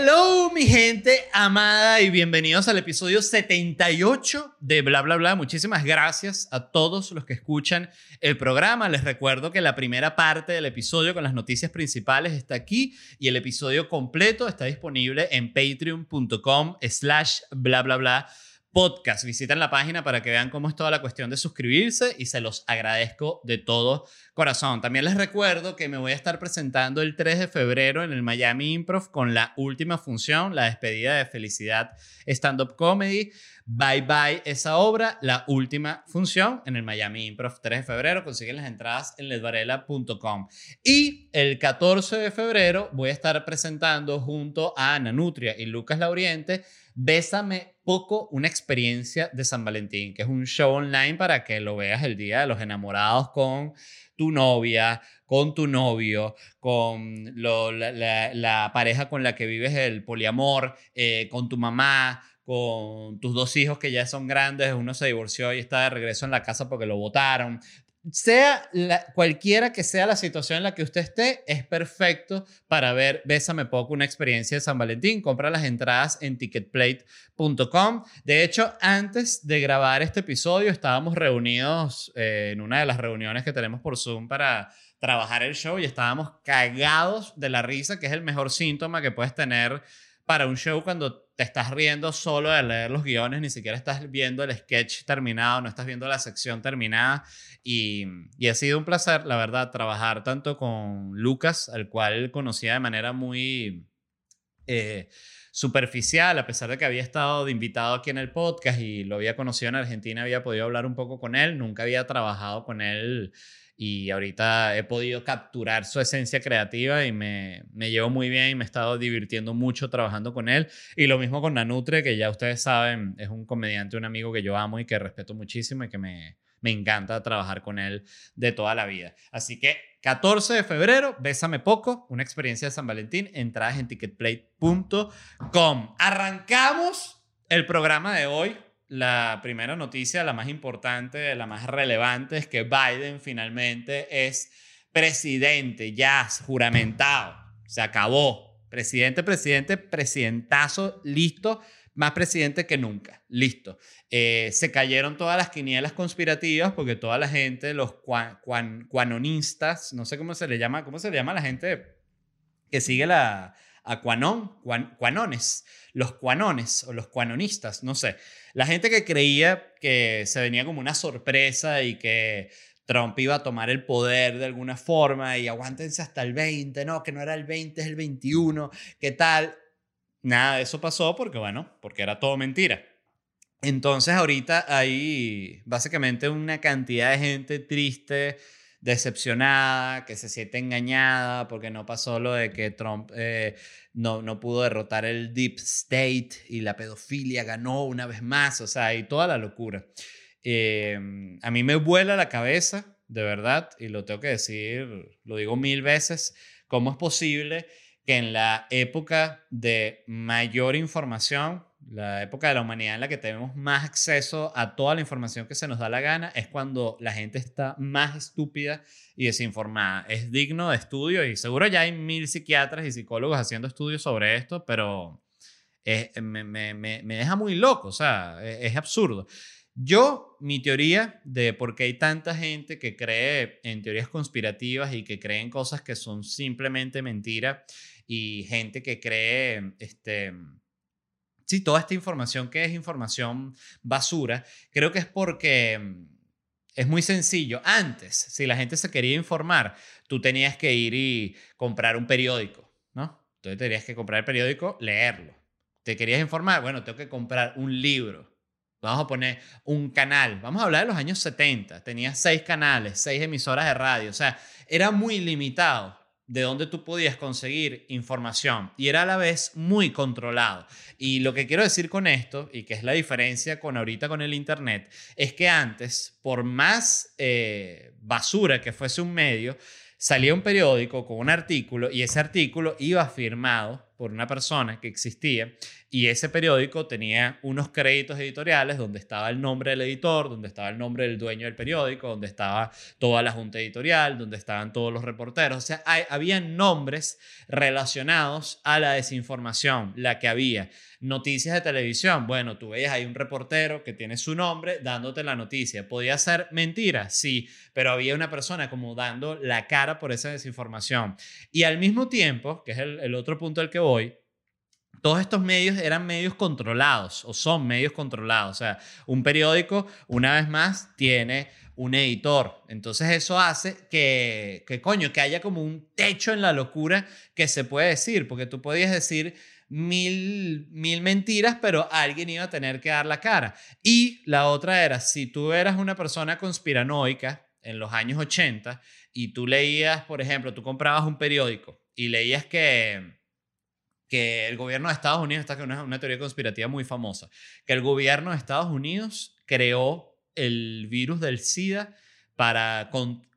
Hello, mi gente amada y bienvenidos al episodio 78 de Bla Bla Bla. Muchísimas gracias a todos los que escuchan el programa. Les recuerdo que la primera parte del episodio con las noticias principales está aquí y el episodio completo está disponible en patreon.com slash bla bla bla podcast. La página para que vean cómo es toda la cuestión de suscribirse y se los agradezco de todo corazón. También les recuerdo que me voy a estar presentando el 3 de febrero en el Miami Improv con la última función, la despedida de Felicidad Stand Up Comedy. Bye bye esa obra, la última función en el Miami Improv 3 de febrero. Consiguen las entradas en ledvarela.com. Y el 14 de febrero voy a estar presentando junto a Ana Nutria y Lucas Lauriente Bésame poco, una experiencia de San Valentín, que es un show online para que lo veas el día de los enamorados con tu novia, con tu novio, con la, pareja con la que vives el poliamor, eh, con tu mamá, con tus dos hijos que ya son grandes, uno se divorció y está de regreso en la casa porque lo votaron sea cualquiera que sea la situación en la que usted esté, es perfecto para ver Bésame Poco, una experiencia de San Valentín. Compra las entradas en ticketplate.com. De hecho, antes de grabar este episodio, estábamos reunidos eh, en una de las reuniones que tenemos por Zoom para trabajar el show y estábamos cagados de la risa, que es el mejor síntoma que puedes tener para un show cuando te estás riendo solo de leer los guiones, ni siquiera estás viendo el sketch terminado, no estás viendo la sección terminada. Y, y ha sido un placer, la verdad, trabajar tanto con Lucas, al cual conocía de manera muy eh, superficial, a pesar de que había estado de invitado aquí en el podcast y lo había conocido en Argentina, había podido hablar un poco con él, nunca había trabajado con él y ahorita he podido capturar su esencia creativa y me, me llevo muy bien y me he estado divirtiendo mucho trabajando con él. Y lo mismo con Nanutre, que ya ustedes saben, es un comediante, un amigo que yo amo y que respeto muchísimo y que me, me encanta trabajar con él de toda la vida. Así que 14 de febrero, Bésame Poco, una experiencia de San Valentín, entradas en ticketplate.com. Arrancamos el programa de hoy la primera noticia, la más importante, la más relevante, es que Biden finalmente es presidente, ya juramentado, se acabó. Presidente, presidente, presidentazo, listo, más presidente que nunca, listo. Eh, se cayeron todas las quinielas conspirativas porque toda la gente, los cuanonistas, no sé cómo se le llama, ¿cómo se le llama a la gente que sigue la, a Quanon, Quanones, los Quanones o los Quanonistas, no sé. La gente que creía que se venía como una sorpresa y que Trump iba a tomar el poder de alguna forma y aguántense hasta el 20, no, que no era el 20, es el 21, ¿qué tal? Nada de eso pasó porque, bueno, porque era todo mentira. Entonces ahorita hay básicamente una cantidad de gente triste, decepcionada, que se siente engañada porque no pasó lo de que Trump eh, no, no pudo derrotar el Deep State y la pedofilia ganó una vez más, o sea, y toda la locura. Em, a mí me vuela la cabeza, de verdad, y lo tengo que decir, lo digo mil veces, cómo es posible que en la época de mayor información la época de la humanidad en la que tenemos más acceso a toda la información que se nos da la gana es cuando la gente está más estúpida y desinformada. Es digno de estudio y seguro ya hay mil psiquiatras y psicólogos haciendo estudios sobre esto, pero me, deja muy loco, o sea, es, es absurdo. Yo, mi teoría de por qué hay tanta gente que cree en teorías conspirativas y que cree en cosas que son simplemente mentira y gente que cree, este sí, toda esta información que es información basura, creo que es porque mm, es muy sencillo. Antes, si la gente se quería informar, tú tenías que ir y comprar un periódico, ¿no? Entonces tenías que comprar el periódico, leerlo. ¿Te querías informar? Bueno, tengo que comprar un libro. Vamos a poner un canal. Vamos a hablar de los años 70. Tenía seis canales, seis emisoras de radio. O sea, era muy limitado de dónde tú podías conseguir información y era a la vez muy controlado. Y lo que quiero decir con esto, y que es la diferencia con ahorita con el Internet, es que antes, por más eh, basura que fuese un medio, salía un periódico con un artículo y ese artículo iba firmado por una persona que existía y ese periódico tenía unos créditos editoriales donde estaba el nombre del editor, donde estaba el nombre del dueño del periódico, donde estaba toda la junta editorial, donde estaban todos los reporteros. O sea, había nombres relacionados a la desinformación, la que había. Noticias de televisión, bueno, tú veías ahí un reportero que tiene su nombre dándote la noticia. ¿Podía ser mentira? Sí, pero había una persona como dando la cara por esa desinformación. Y al mismo tiempo, que es el otro punto al que voy, todos estos medios eran medios controlados o son medios controlados. O sea, un periódico, una vez más, tiene un editor. Entonces eso hace que, que, coño, que haya como un techo en la locura que se puede decir, porque tú podías decir mil, mil mentiras, pero alguien iba a tener que dar la cara. Y la otra era, si tú eras una persona conspiranoica en los años 80 y tú leías, por ejemplo, tú comprabas un periódico y leías que que el gobierno de Estados Unidos, esta es una, una teoría conspirativa muy famosa, que el gobierno de Estados Unidos creó el virus del SIDA para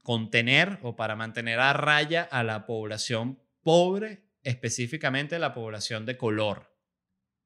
contener o para mantener a raya a la población pobre, específicamente la población de color.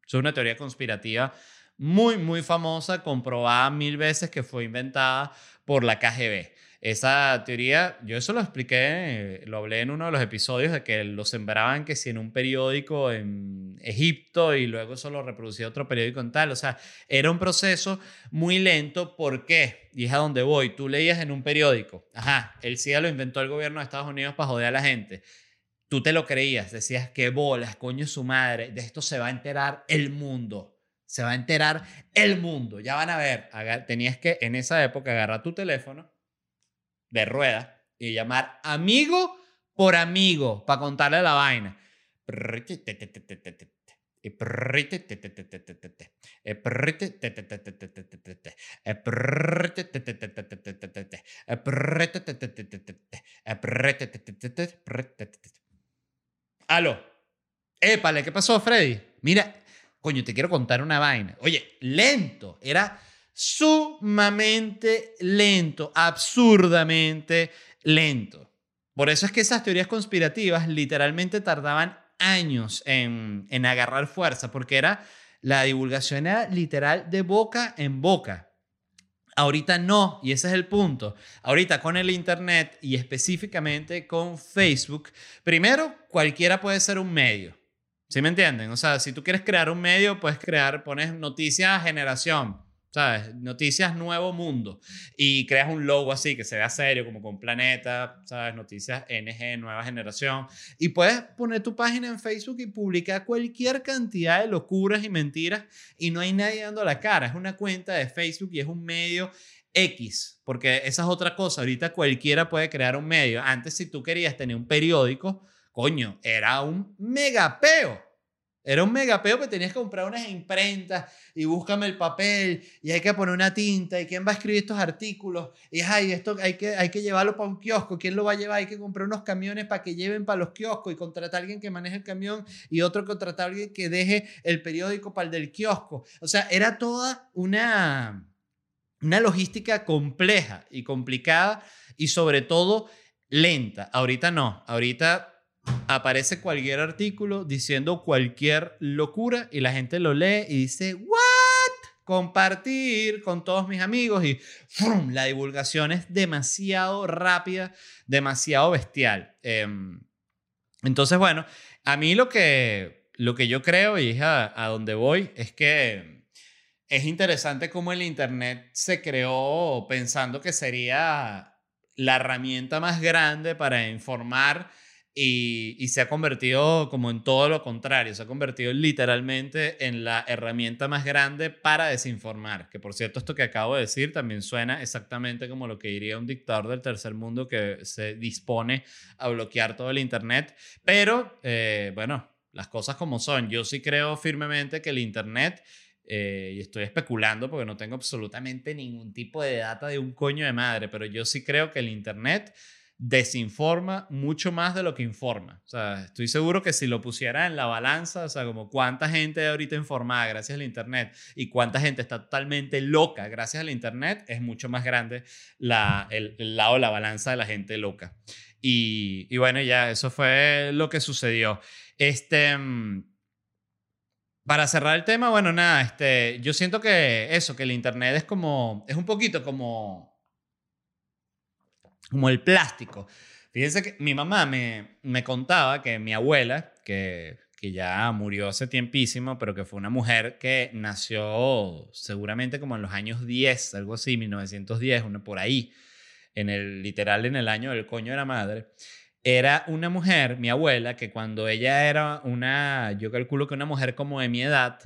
Es una teoría conspirativa muy, muy famosa, comprobada mil veces que fue inventada por la KGB. Esa teoría, yo eso lo expliqué, lo hablé en uno de los episodios de que lo sembraban que si en un periódico en Egipto y luego eso lo reproducía otro periódico en tal. O sea, era un proceso muy lento. ¿Por qué? Y es a donde voy. Tú leías en un periódico, ajá, el SIDA lo inventó el gobierno de Estados Unidos para joder a la gente. Tú te lo creías, decías, qué bolas, coño su madre, de esto se va a enterar el mundo. Se va a enterar el mundo. Ya van a ver. Tenías que en esa época agarrar tu teléfono de rueda y llamar amigo por amigo para contarle la vaina. Aló. Épale, ¿qué pasó, Freddy? Mira, coño, te quiero contar una vaina. Oye, lento. Era sumamente lento, absurdamente lento. Por eso es que esas teorías conspirativas literalmente tardaban años en, en agarrar fuerza, porque era la divulgación era literal de boca en boca. Ahorita no, y ese es el punto. Ahorita con el Internet y específicamente con Facebook, primero, cualquiera puede ser un medio. ¿Sí me entienden? O sea, si tú quieres crear un medio, puedes crear, pones noticias generación, ¿sabes? Noticias Nuevo Mundo. Y creas un logo así que se vea serio, como con Planeta, ¿sabes? Noticias NG, Nueva Generación. Y puedes poner tu página en Facebook y publicar cualquier cantidad de locuras y mentiras y no hay nadie dando la cara. Es una cuenta de Facebook y es un medio X, porque esa es otra cosa. Ahorita cualquiera puede crear un medio. Antes, si tú querías tener un periódico, coño, era un megapeo. Era un megapeo que tenías que comprar unas imprentas y búscame el papel y hay que poner una tinta y quién va a escribir estos artículos y ay, esto hay que, hay que llevarlo para un kiosco, quién lo va a llevar, hay que comprar unos camiones para que lleven para los kioscos y contratar a alguien que maneje el camión y otro contratar a alguien que deje el periódico para el del kiosco. O sea, era toda una, una logística compleja y complicada y sobre todo lenta. Ahorita no, ahorita aparece cualquier artículo diciendo cualquier locura y la gente lo lee y dice, ¿what? Compartir con todos mis amigos y la divulgación es demasiado rápida, demasiado bestial. Em, entonces, bueno, a mí lo que, lo que yo creo y es a, a donde voy es que es interesante cómo el Internet se creó pensando que sería la herramienta más grande para informar y, y, se ha convertido como en todo lo contrario, se ha convertido literalmente en la herramienta más grande para desinformar, que por cierto esto que acabo de decir también suena exactamente como lo que diría un dictador del tercer mundo que se dispone a bloquear todo el Internet, pero eh, bueno, las cosas como son, yo sí creo firmemente que el Internet... Eh, y estoy especulando porque no tengo absolutamente ningún tipo de data de un coño de madre, pero yo sí creo que el Internet desinforma mucho más de lo que informa. O sea, estoy seguro que si lo pusiera en la balanza, o sea, como cuánta gente ahorita informada gracias al Internet y cuánta gente está totalmente loca gracias al Internet, es mucho más grande la, el, lado de la balanza de la gente loca. Y, bueno, ya, eso fue lo que sucedió. Este... Mm, para cerrar el tema, bueno, nada, este, yo siento que eso, que el Internet es como, es un poquito como como el plástico. Fíjense que mi mamá me, me contaba que mi abuela, que, que ya murió hace tiempísimo, pero que fue una mujer que nació seguramente como en los años 10, algo así, 1910, uno por ahí, en el literal en el año del coño de la madre. Era una mujer, mi abuela, que cuando ella era una, yo calculo que una mujer como de mi edad,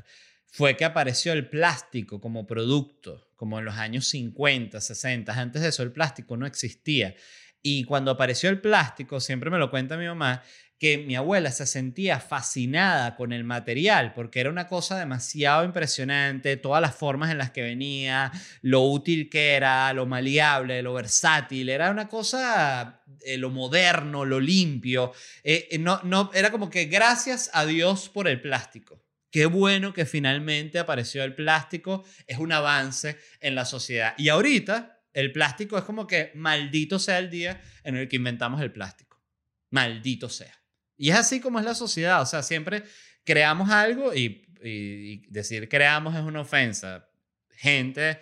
fue que apareció el plástico como producto como en los años 50, 60. Antes de eso el plástico no existía. Y cuando apareció el plástico, siempre me lo cuenta mi mamá, que mi abuela se sentía fascinada con el material porque era una cosa demasiado impresionante, todas las formas en las que venía, lo útil que era, lo maleable, lo versátil, era una cosa, eh, lo moderno, lo limpio, eh, eh, no, no, era como que gracias a Dios por el plástico. Qué bueno que finalmente apareció el plástico, es un avance en la sociedad. Y ahorita el plástico es como que maldito sea el día en el que inventamos el plástico. Maldito sea. Y es así como es la sociedad, o sea, siempre creamos algo y, decir creamos es una ofensa. Gente,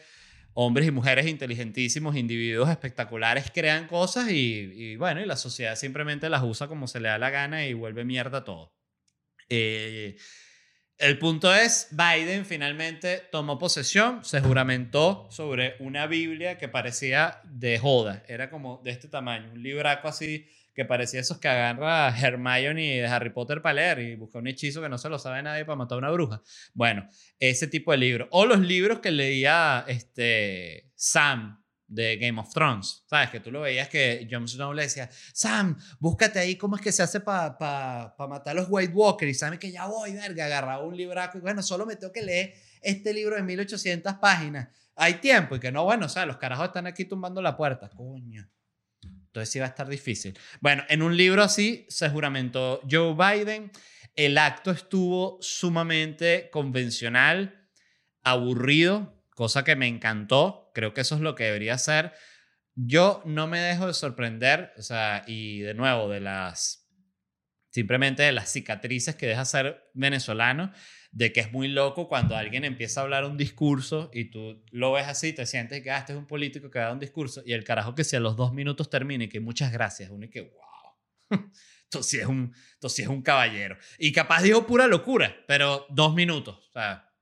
hombres y mujeres inteligentísimos, individuos espectaculares crean cosas y, y, bueno, y la sociedad simplemente las usa como se le da la gana y vuelve mierda todo. Eh, el punto es, Biden finalmente tomó posesión, se juramentó sobre una Biblia que parecía de joda, era como de este tamaño, un libraco así que parecía esos que agarra Hermione de Harry Potter para leer y busca un hechizo que no se lo sabe nadie para matar a una bruja. Bueno, ese tipo de libro. O los libros que leía este, Sam de Game of Thrones, ¿sabes? Que tú lo veías que Jon Snow le decía, Sam, búscate ahí cómo es que se hace para pa, pa matar a los White Walkers. Y Sam, que ya voy, verga, agarraba un libraco y bueno, solo me tengo que leer este libro de 1800 páginas. Hay tiempo y que no, bueno, o sea, los carajos están aquí tumbando la puerta. Coño. Entonces sí va a estar difícil. Bueno, en un libro así se juramentó Joe Biden. El acto estuvo sumamente convencional, aburrido, cosa que me encantó. Creo que eso es lo que debería ser. Yo no me dejo de sorprender, o sea, y de nuevo, de las, simplemente de las cicatrices que deja ser venezolano, de que es muy loco cuando alguien empieza a hablar un discurso y tú lo ves así, te sientes que ah, este es un político que da un discurso y el carajo que si a los dos minutos termina y que muchas gracias, uno y que wow. Entonces es un, entonces es un caballero. Y capaz dijo pura locura, pero dos minutos, o sea,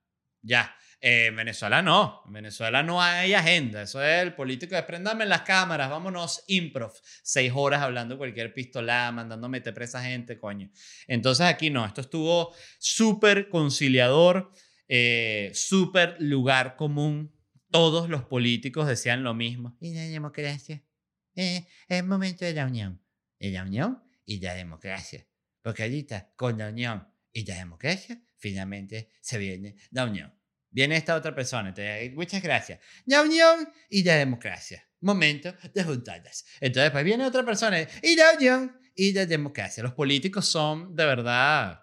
ya. Eh, en Venezuela no, en Venezuela no hay agenda, eso es el político de prendame las cámaras, vámonos improv, seis horas hablando cualquier pistolada, mandando meter presa gente, coño. Entonces aquí no, esto estuvo súper conciliador, eh, súper lugar común, todos los políticos decían lo mismo, y la democracia, eh, es momento de la unión, y la unión y la democracia, porque ahorita con la unión y la democracia, finalmente se viene la unión. Viene esta otra persona, te muchas gracias. La unión y la democracia. Momento de juntarlas. Entonces, pues viene otra persona y la unión y la democracia. Los políticos son de verdad.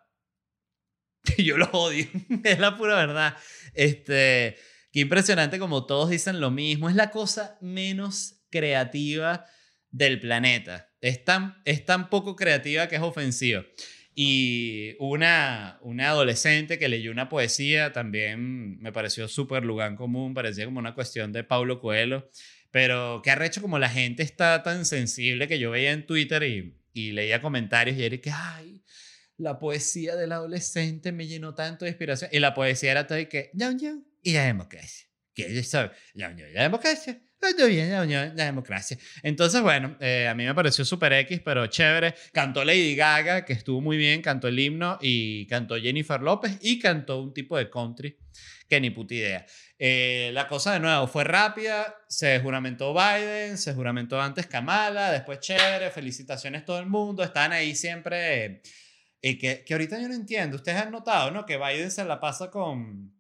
Yo los odio. es la pura verdad. Este, qué impresionante como todos dicen lo mismo. Es la cosa menos creativa del planeta. Es tan, es tan poco creativa que es ofensiva. Y una, una adolescente que leyó una poesía también me pareció súper lugar común, parecía como una cuestión de Paulo Coelho, pero que ha hecho como la gente está tan sensible que yo veía en Twitter y, y leía comentarios y era que, ay, la poesía del adolescente me llenó tanto de inspiración. Y la poesía era todo y que, y la democracia. que es la Unión de la Democracia. La Unión la Democracia. Entonces, bueno, eh, a mí me pareció super X, pero chévere. Cantó Lady Gaga, que estuvo muy bien, cantó el himno, y cantó Jennifer López, y cantó un tipo de country que ni puta idea. Eh, la cosa de nuevo fue rápida, se juramentó Biden, se juramentó antes Kamala, después chévere, felicitaciones todo el mundo, están ahí siempre. y que, que ahorita yo no entiendo, ustedes han notado, ¿no? Que Biden se la pasa con,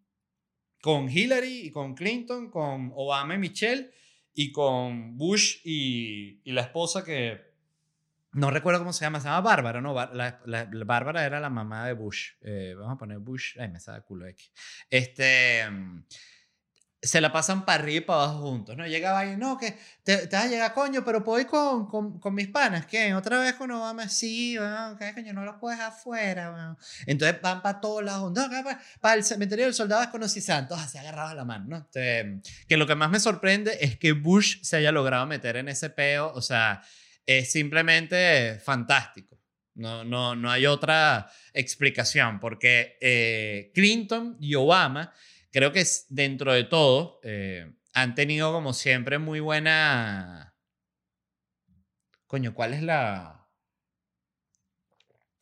con Hillary y con Clinton, con Obama y Michelle, y con Bush y, y la esposa que no recuerdo cómo se llama, se llama Bárbara, ¿no? La, la, Bárbara era la mamá de Bush. Eh, vamos a poner Bush, ay, me sale culo X. Este, se la pasan para arriba y para abajo juntos, ¿no? Llega y no, que te, te vas a llegar, coño, pero puedo ir con, con, con mis panas, ¿qué? Otra vez con Obama, sí, bueno, ¿qué coño? No los puedes afuera, bueno. Entonces van para todos lados, no, para, para el cementerio del soldado desconocido, todos así agarrados la mano, ¿no? Este, que lo que más me sorprende es que Bush se haya logrado meter en ese peo, o sea es simplemente fantástico. No, no, no hay otra explicación, porque eh, Clinton y Obama, creo que dentro de todo, eh, han tenido como siempre muy buena... Coño, ¿cuál es la...?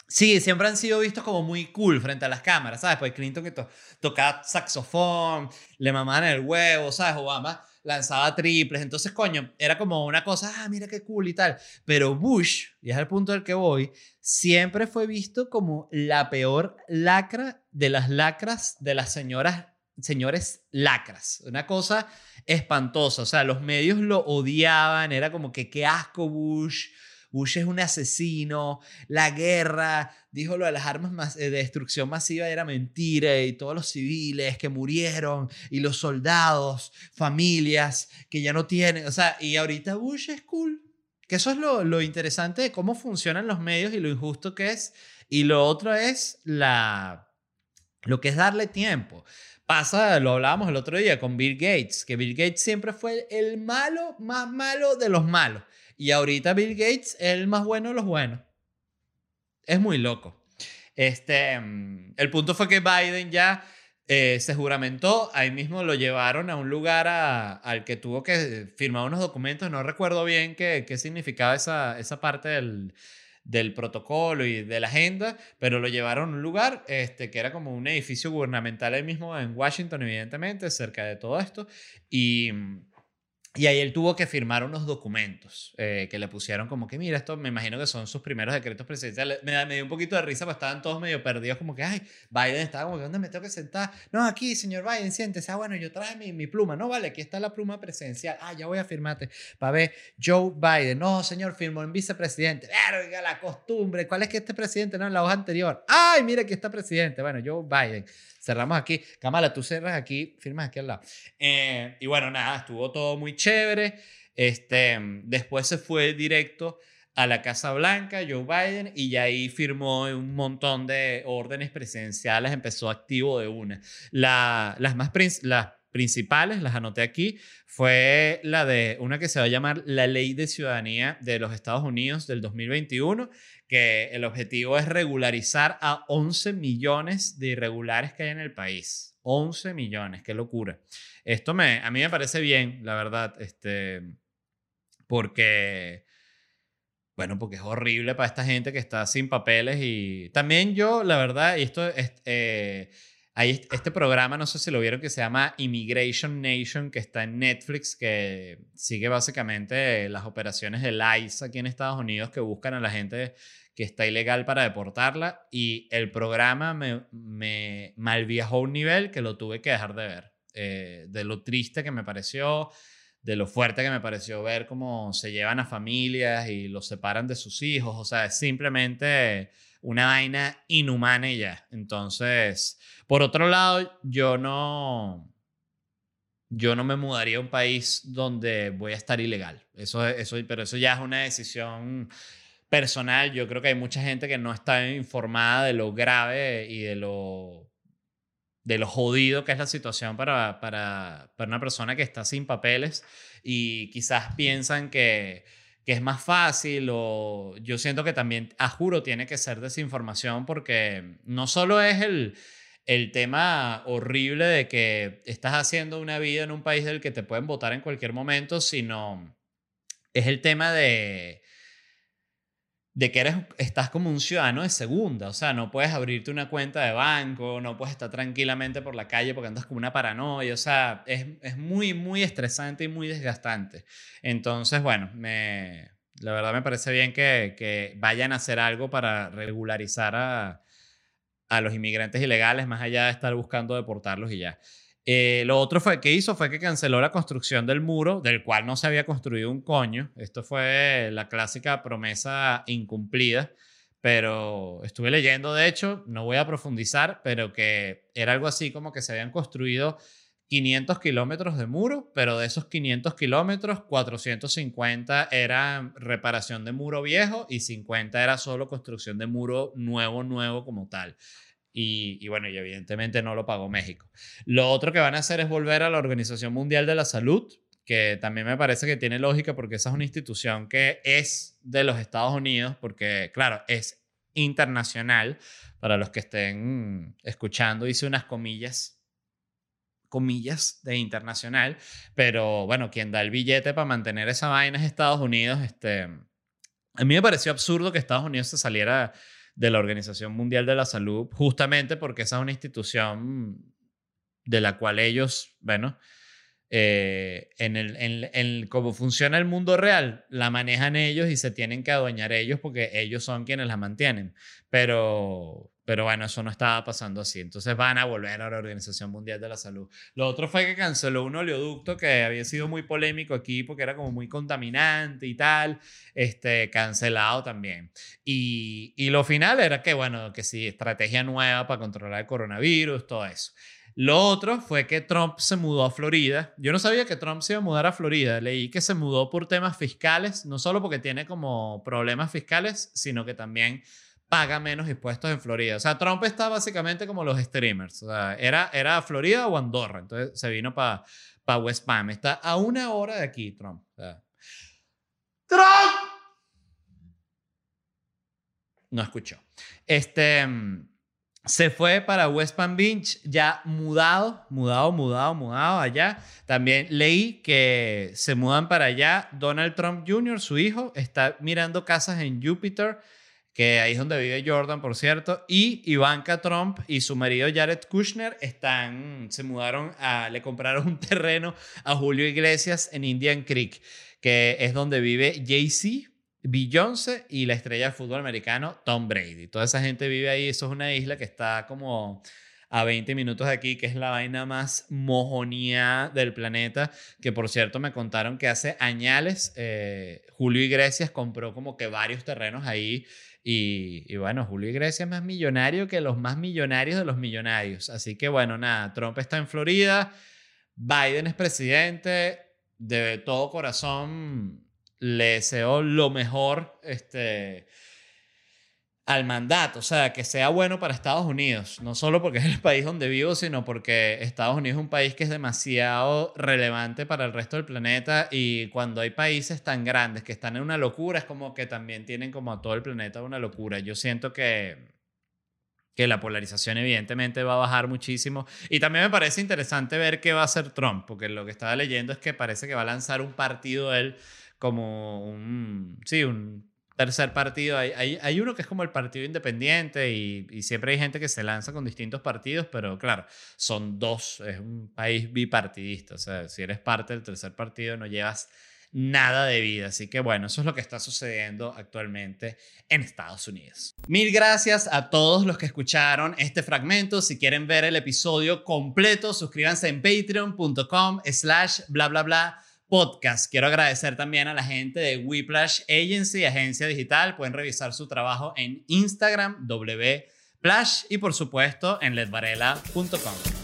Sí, siempre han sido vistos como muy cool frente a las cámaras, ¿sabes? Pues Clinton que tocaba saxofón, le mamaban el huevo, ¿sabes? Obama lanzaba triples. Entonces, coño, era como una cosa, ah, mira qué cool y tal. Pero Bush, y es el punto del que voy, siempre fue visto como la peor lacra de las lacras de las señoras, señores lacras. Una cosa espantosa. O sea, los medios lo odiaban, era como que qué asco Bush. Bush es un asesino, la guerra, dijo lo de las armas eh, de destrucción masiva era mentira y todos los civiles que murieron y los soldados, familias que ya no tienen, o sea, y ahorita Bush es cool. Que eso es lo, lo interesante de cómo funcionan los medios y lo injusto que es. Y lo otro es la, lo que es darle tiempo. Pasa, lo hablábamos el otro día con Bill Gates, que Bill Gates siempre fue el malo más malo de los malos. Y ahorita Bill Gates es el más bueno de los buenos. Es muy loco. Este, mm, el punto fue que Biden ya eh, se juramentó, ahí mismo lo llevaron a un lugar al que tuvo que firmar unos documentos, no recuerdo bien qué, qué significaba esa, esa parte del, del protocolo y de la agenda, pero lo llevaron a un lugar este, que era como un edificio gubernamental ahí mismo en Washington, evidentemente, cerca de todo esto, y mm, y ahí él tuvo que firmar unos documentos eh, que le pusieron como que, mira, esto me imagino que son sus primeros decretos presidenciales. Me, me dio un poquito de risa, pues estaban todos medio perdidos, como que, ay, Biden estaba como que, ¿dónde me tengo que sentar? No, aquí, señor Biden, siéntese. Ah, bueno, yo traje mi, mi pluma. No, vale, aquí está la pluma presidencial. Ah, ya voy a firmarte. Para ver, Joe Biden. No, señor, firmó en vicepresidente. Verga, la costumbre. ¿Cuál es que este presidente no en la hoja anterior? Ay, mira, aquí está presidente. Bueno, Joe Biden. Cerramos aquí. Kamala, tú cerras aquí, firmas aquí al lado. Eh, y bueno, nada, estuvo todo muy chévere. Este, después se fue directo a la Casa Blanca, Joe Biden, y ahí firmó un montón de órdenes presidenciales, empezó activo de una. La, las más las principales, las anoté aquí, fue la de una que se va a llamar la Ley de Ciudadanía de los Estados Unidos del 2021, que el objetivo es regularizar a 11 millones de irregulares que hay en el país. 11 millones, qué locura. Esto me, a mí me parece bien, la verdad, este, porque, bueno, porque es horrible para esta gente que está sin papeles y también yo, la verdad, y esto es... Eh, hay este programa, no sé si lo vieron, que se llama Immigration Nation, que está en Netflix, que sigue básicamente las operaciones del ICE aquí en Estados Unidos que buscan a la gente que está ilegal para deportarla. Y el programa me, me malviajó a un nivel que lo tuve que dejar de ver. Eh, de lo triste que me pareció, de lo fuerte que me pareció ver cómo se llevan a familias y los separan de sus hijos. O sea, es simplemente una vaina inhumana ya. Entonces, por otro lado, yo no, yo no me mudaría a un país donde voy a estar ilegal. Eso, eso, pero eso ya es una decisión personal. Yo creo que hay mucha gente que no está informada de lo grave y de lo, de lo jodido que es la situación para, para, para una persona que está sin papeles y quizás piensan que que es más fácil o yo siento que también, a juro, tiene que ser desinformación porque no solo es el, el tema horrible de que estás haciendo una vida en un país del que te pueden votar en cualquier momento, sino es el tema de de que eres, estás como un ciudadano de segunda, o sea, no puedes abrirte una cuenta de banco, no puedes estar tranquilamente por la calle porque andas como una paranoia, o sea, es, es muy, muy estresante y muy desgastante. Entonces, bueno, me, la verdad me parece bien que, que vayan a hacer algo para regularizar a, a los inmigrantes ilegales, más allá de estar buscando deportarlos y ya. Eh, lo otro fue, que hizo fue que canceló la construcción del muro, del cual no se había construido un coño. Esto fue la clásica promesa incumplida, pero estuve leyendo, de hecho, no voy a profundizar, pero que era algo así como que se habían construido 500 kilómetros de muro, pero de esos 500 kilómetros, 450 eran reparación de muro viejo y 50 era solo construcción de muro nuevo, nuevo como tal. Y, bueno, y evidentemente no lo pagó México. Lo otro que van a hacer es volver a la Organización Mundial de la Salud, que también me parece que tiene lógica porque esa es una institución que es de los Estados Unidos, porque claro, es internacional. Para los que estén escuchando, hice unas comillas, comillas de internacional, pero bueno, quien da el billete para mantener esa vaina es Estados Unidos. Este, a mí me pareció absurdo que Estados Unidos se saliera de la Organización Mundial de la Salud, justamente porque esa es una institución de la cual ellos, bueno, eh, en, el, en, en, cómo funciona el mundo real, la manejan ellos y se tienen que adueñar ellos porque ellos son quienes la mantienen. Pero, pero bueno, eso no estaba pasando así. Entonces van a volver a la Organización Mundial de la Salud. Lo otro fue que canceló un oleoducto que había sido muy polémico aquí porque era como muy contaminante y tal. Este, cancelado también. Y, y lo final era que, bueno, que sí, estrategia nueva para controlar el coronavirus, todo eso. Lo otro fue que Trump se mudó a Florida. Yo no sabía que Trump se iba a mudar a Florida. Leí que se mudó por temas fiscales, no solo porque tiene como problemas fiscales, sino que también paga menos impuestos en Florida. O sea, Trump está básicamente como los streamers. O sea, era, era Florida o Andorra. Entonces se vino para pa West Palm. Está a una hora de aquí, Trump. ¡Trump! No escuchó. Este se fue para West Palm Beach, ya mudado, mudado, mudado, mudado allá. También leí que se mudan para allá. Donald Trump Jr., su hijo, está mirando casas en Júpiter, que ahí es donde vive Jordan, por cierto. Y Ivanka Trump y su marido Jared Kushner están, se mudaron, a, le compraron un terreno a Julio Iglesias en Indian Creek, que es donde vive Jay-Z, Beyoncé y la estrella del fútbol americano Tom Brady. Toda esa gente vive ahí. Eso es una isla que está como a 20 minutos de aquí, que es la vaina más mojonía del planeta. Que por cierto me contaron que hace añales eh, Julio Iglesias compró como que varios terrenos ahí. Y, bueno, Julio Iglesias es más millonario que los más millonarios de los millonarios. Así que bueno, nada, Trump está en Florida, Biden es presidente, de todo corazón le deseo lo mejor este, al mandato, o sea, que sea bueno para Estados Unidos, no solo porque es el país donde vivo, sino porque Estados Unidos es un país que es demasiado relevante para el resto del planeta y cuando hay países tan grandes que están en una locura, es como que también tienen como a todo el planeta una locura. Yo siento que que la polarización evidentemente va a bajar muchísimo. Y también me parece interesante ver qué va a hacer Trump, porque lo que estaba leyendo es que parece que va a lanzar un partido él como un, sí, un tercer partido. Hay, hay, hay, uno que es como el partido independiente y, y, siempre hay gente que se lanza con distintos partidos, pero claro, son dos, es un país bipartidista. O sea, si eres parte del tercer partido no llevas nada de vida. Así que bueno, eso es lo que está sucediendo actualmente en Estados Unidos. Mil gracias a todos los que escucharon este fragmento. Si quieren ver el episodio completo, suscríbanse en patreon.com slash bla bla bla podcast. Quiero agradecer también a la gente de Whiplash Agency, agencia digital. Pueden revisar su trabajo en Instagram, wplash y por supuesto en ledvarela.com.